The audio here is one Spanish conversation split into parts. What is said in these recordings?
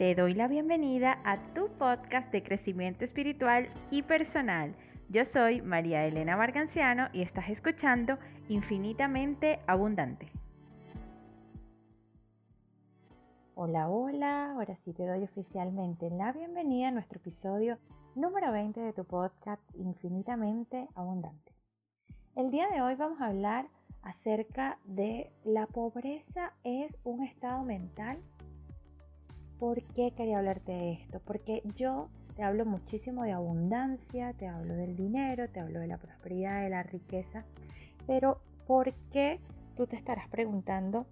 Te doy la bienvenida a tu podcast de crecimiento espiritual y personal. Yo soy María Elena Marganciano y estás escuchando Infinitamente Abundante. Hola, hola, ahora sí te doy oficialmente la bienvenida a nuestro episodio número 20 de tu podcast Infinitamente Abundante. El día de hoy vamos a hablar acerca de la pobreza es un estado mental ¿Por qué quería hablarte de esto? Porque yo te hablo muchísimo de abundancia, te hablo del dinero, te hablo de la prosperidad, de la riqueza, pero ¿por qué tú te estarás preguntando?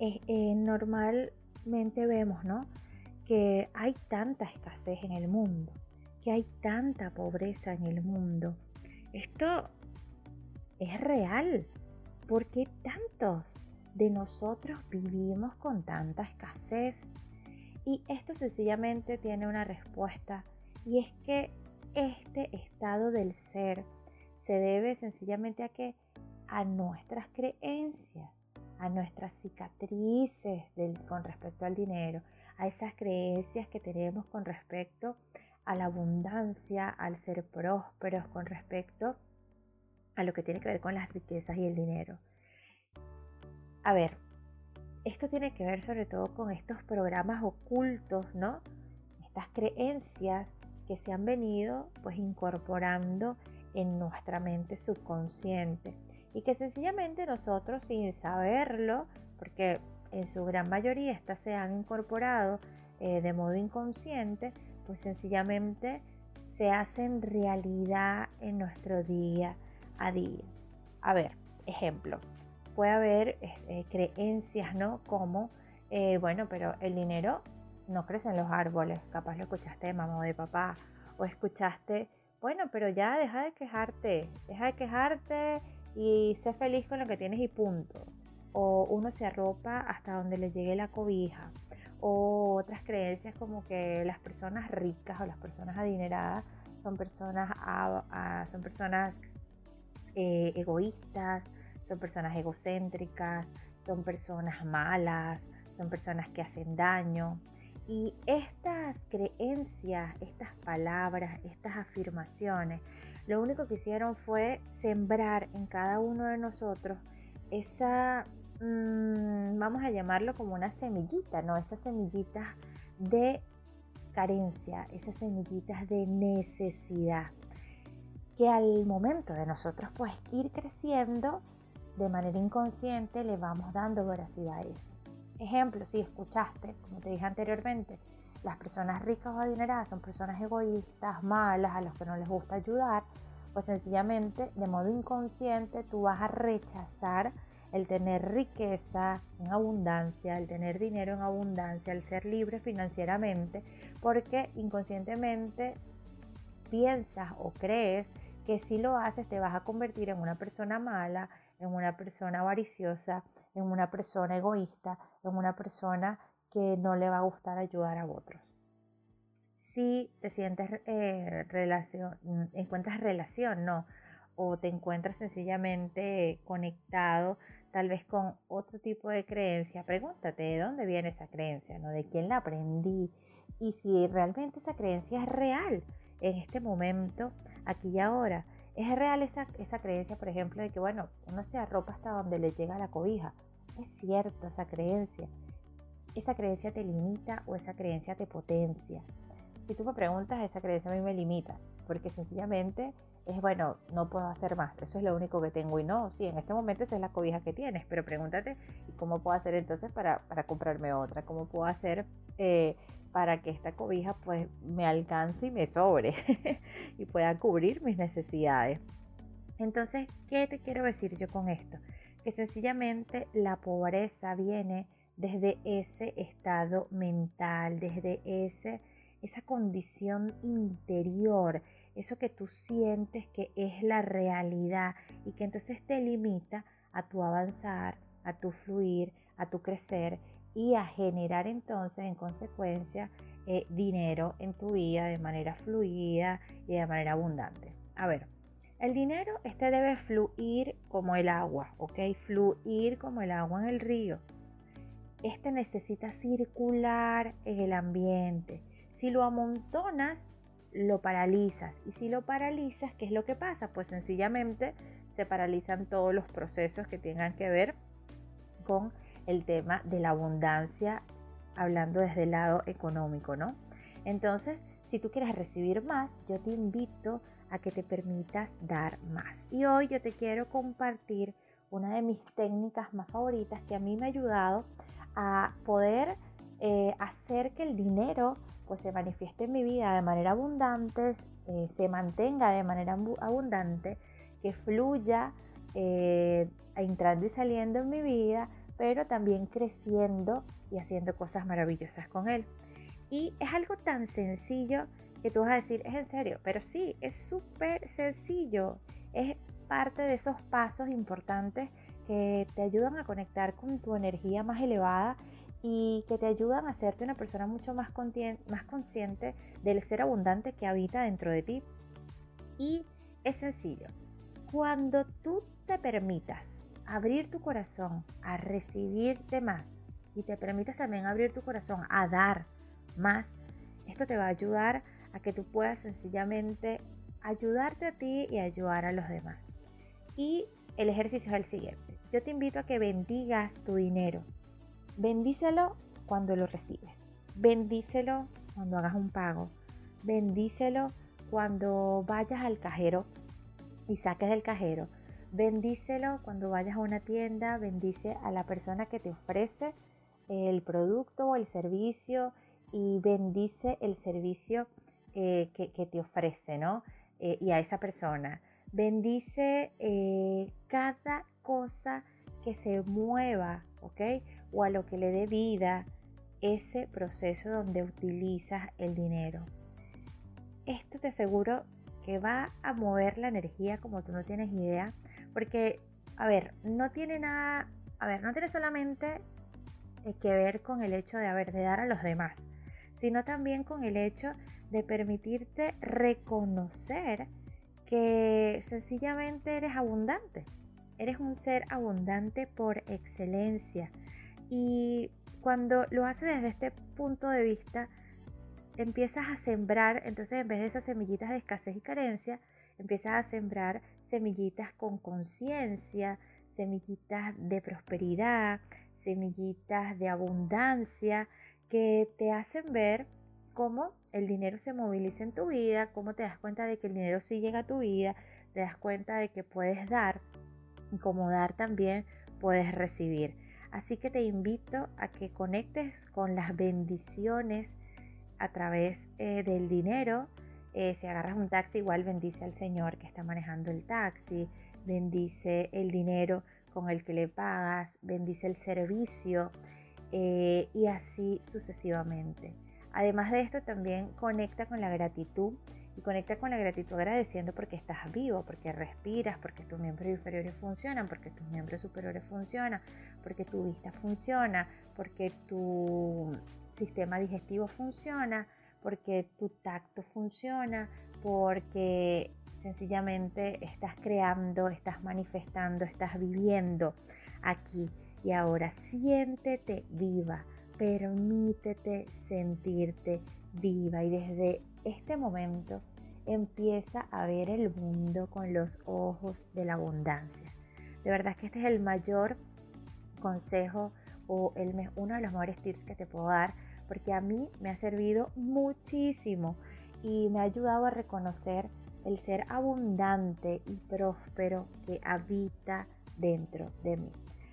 Eh, normalmente vemos, ¿no? Que hay tanta escasez en el mundo, que hay tanta pobreza en el mundo. Esto es real. ¿Por qué tantos de nosotros vivimos con tanta escasez? Y esto sencillamente tiene una respuesta y es que este estado del ser se debe sencillamente a que a nuestras creencias, a nuestras cicatrices con respecto al dinero, a esas creencias que tenemos con respecto a la abundancia, al ser prósperos, con respecto a lo que tiene que ver con las riquezas y el dinero. A ver, esto tiene que ver sobre todo con estos programas ocultos, ¿no? Estas creencias que se han venido pues incorporando en nuestra mente subconsciente y que sencillamente nosotros sin saberlo, porque en su gran mayoría estas se han incorporado eh, de modo inconsciente, pues sencillamente se hacen realidad en nuestro día a día. A ver, ejemplo, puede haber eh, creencias, ¿no? Como, eh, bueno, pero el dinero no crece en los árboles, capaz lo escuchaste de mamá o de papá, o escuchaste, bueno, pero ya deja de quejarte, deja de quejarte y sé feliz con lo que tienes y punto. O uno se arropa hasta donde le llegue la cobija. O otras creencias como que las personas ricas o las personas adineradas son personas, son personas eh, egoístas, son personas egocéntricas, son personas malas, son personas que hacen daño. Y estas creencias, estas palabras, estas afirmaciones, lo único que hicieron fue sembrar en cada uno de nosotros esa, mm, vamos a llamarlo como una semillita, ¿no? Esas semillitas de carencia, esas semillitas de necesidad, que al momento de nosotros pues ir creciendo, de manera inconsciente le vamos dando veracidad a eso. Ejemplo, si escuchaste, como te dije anteriormente, las personas ricas o adineradas son personas egoístas, malas, a los que no les gusta ayudar, pues sencillamente de modo inconsciente tú vas a rechazar el tener riqueza en abundancia, el tener dinero en abundancia, el ser libre financieramente, porque inconscientemente piensas o crees que si lo haces te vas a convertir en una persona mala, en una persona avariciosa, en una persona egoísta, en una persona que no le va a gustar ayudar a otros. Si te sientes eh, relación, encuentras relación, no, o te encuentras sencillamente conectado tal vez con otro tipo de creencia, pregúntate de dónde viene esa creencia, ¿no? De quién la aprendí y si realmente esa creencia es real en este momento, aquí y ahora. Es real esa, esa creencia, por ejemplo, de que, bueno, uno se arropa hasta donde le llega la cobija. Es cierto esa creencia. Esa creencia te limita o esa creencia te potencia. Si tú me preguntas, esa creencia a mí me limita, porque sencillamente es, bueno, no puedo hacer más, eso es lo único que tengo y no, sí, en este momento esa es la cobija que tienes, pero pregúntate, ¿y cómo puedo hacer entonces para, para comprarme otra? ¿Cómo puedo hacer eh, para que esta cobija pues me alcance y me sobre y pueda cubrir mis necesidades. Entonces, ¿qué te quiero decir yo con esto? Que sencillamente la pobreza viene desde ese estado mental, desde ese, esa condición interior, eso que tú sientes que es la realidad y que entonces te limita a tu avanzar, a tu fluir, a tu crecer y a generar entonces en consecuencia eh, dinero en tu vida de manera fluida y de manera abundante. A ver, el dinero este debe fluir como el agua, ¿ok? Fluir como el agua en el río. este necesita circular en el ambiente. Si lo amontonas, lo paralizas. Y si lo paralizas, ¿qué es lo que pasa? Pues sencillamente se paralizan todos los procesos que tengan que ver con el tema de la abundancia, hablando desde el lado económico, ¿no? Entonces, si tú quieres recibir más, yo te invito a que te permitas dar más. Y hoy yo te quiero compartir una de mis técnicas más favoritas que a mí me ha ayudado a poder eh, hacer que el dinero pues se manifieste en mi vida de manera abundante, eh, se mantenga de manera abundante, que fluya eh, entrando y saliendo en mi vida, pero también creciendo y haciendo cosas maravillosas con él. Y es algo tan sencillo que tú vas a decir, es en serio, pero sí, es súper sencillo. Es parte de esos pasos importantes que te ayudan a conectar con tu energía más elevada y que te ayudan a hacerte una persona mucho más, más consciente del ser abundante que habita dentro de ti. Y es sencillo. Cuando tú te permitas abrir tu corazón a recibirte más y te permitas también abrir tu corazón a dar más, esto te va a ayudar a que tú puedas sencillamente ayudarte a ti y ayudar a los demás. Y el ejercicio es el siguiente. Yo te invito a que bendigas tu dinero. Bendícelo cuando lo recibes. Bendícelo cuando hagas un pago. Bendícelo cuando vayas al cajero y saques del cajero. Bendícelo cuando vayas a una tienda. Bendice a la persona que te ofrece el producto o el servicio y bendice el servicio eh, que, te ofrece, ¿no? Eh, y a esa persona. Bendice eh, cada cosa que se mueva, ¿ok? O a lo que le dé vida ese proceso donde utilizas el dinero. Esto te aseguro que va a mover la energía como tú no tienes idea, porque, a ver, no tiene nada, a ver, no tiene solamente que ver con el hecho de, haber de dar a los demás, sino también con el hecho de permitirte reconocer que sencillamente eres abundante. Eres un ser abundante por excelencia. Y cuando lo haces desde este punto de vista, empiezas a sembrar, entonces en vez de esas semillitas de escasez y carencia, empiezas a sembrar semillitas con conciencia, semillitas de prosperidad, semillitas de abundancia, que te hacen ver cómo el dinero se moviliza en tu vida, cómo te das cuenta de que el dinero sí llega a tu vida, te das cuenta de que puedes dar y como dar también puedes recibir. Así que te invito a que conectes con las bendiciones a través eh, del dinero. Eh, si agarras un taxi, igual bendice al Señor que está manejando el taxi, bendice el dinero con el que le pagas, bendice el servicio eh, y así sucesivamente. Además de esto, también conecta con la gratitud y conecta con la gratitud agradeciendo porque estás vivo, porque respiras, porque tus miembros inferiores funcionan, porque tus miembros superiores funcionan, porque tu vista funciona, porque tu sistema digestivo funciona, porque tu tacto funciona, porque sencillamente estás creando, estás manifestando, estás viviendo aquí y ahora. Siéntete viva permítete sentirte viva y desde este momento empieza a ver el mundo con los ojos de la abundancia. De verdad que este es el mayor consejo o el, uno de los mejores tips que te puedo dar porque a mí me ha servido muchísimo y me ha ayudado a reconocer el ser abundante y próspero que habita dentro de mí.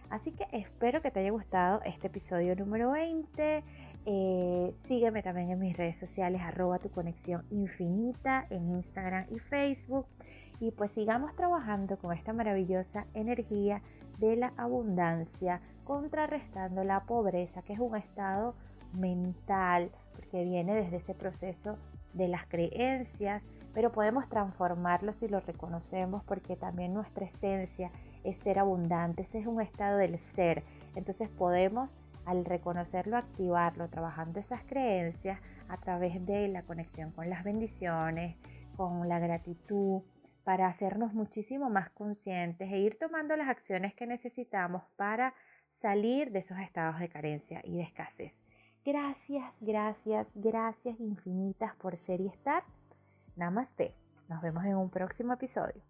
Así que espero que te haya gustado este episodio número 20. Eh, sígueme también en mis redes sociales, arroba tu conexión infinita en Instagram y Facebook. Y pues sigamos trabajando con esta maravillosa energía de la abundancia, contrarrestando la pobreza, que es un estado mental, porque viene desde ese proceso de las creencias, pero podemos transformarlo si lo reconocemos, porque también nuestra esencia es ser abundante, ese es un estado del ser. Entonces podemos al reconocerlo, activarlo, trabajando esas creencias a través de la conexión con las bendiciones, con la gratitud, para hacernos muchísimo más conscientes e ir tomando las acciones que necesitamos para salir de esos estados de carencia y de escasez. Gracias, gracias, gracias infinitas por ser y estar. Namaste. Nos vemos en un próximo episodio.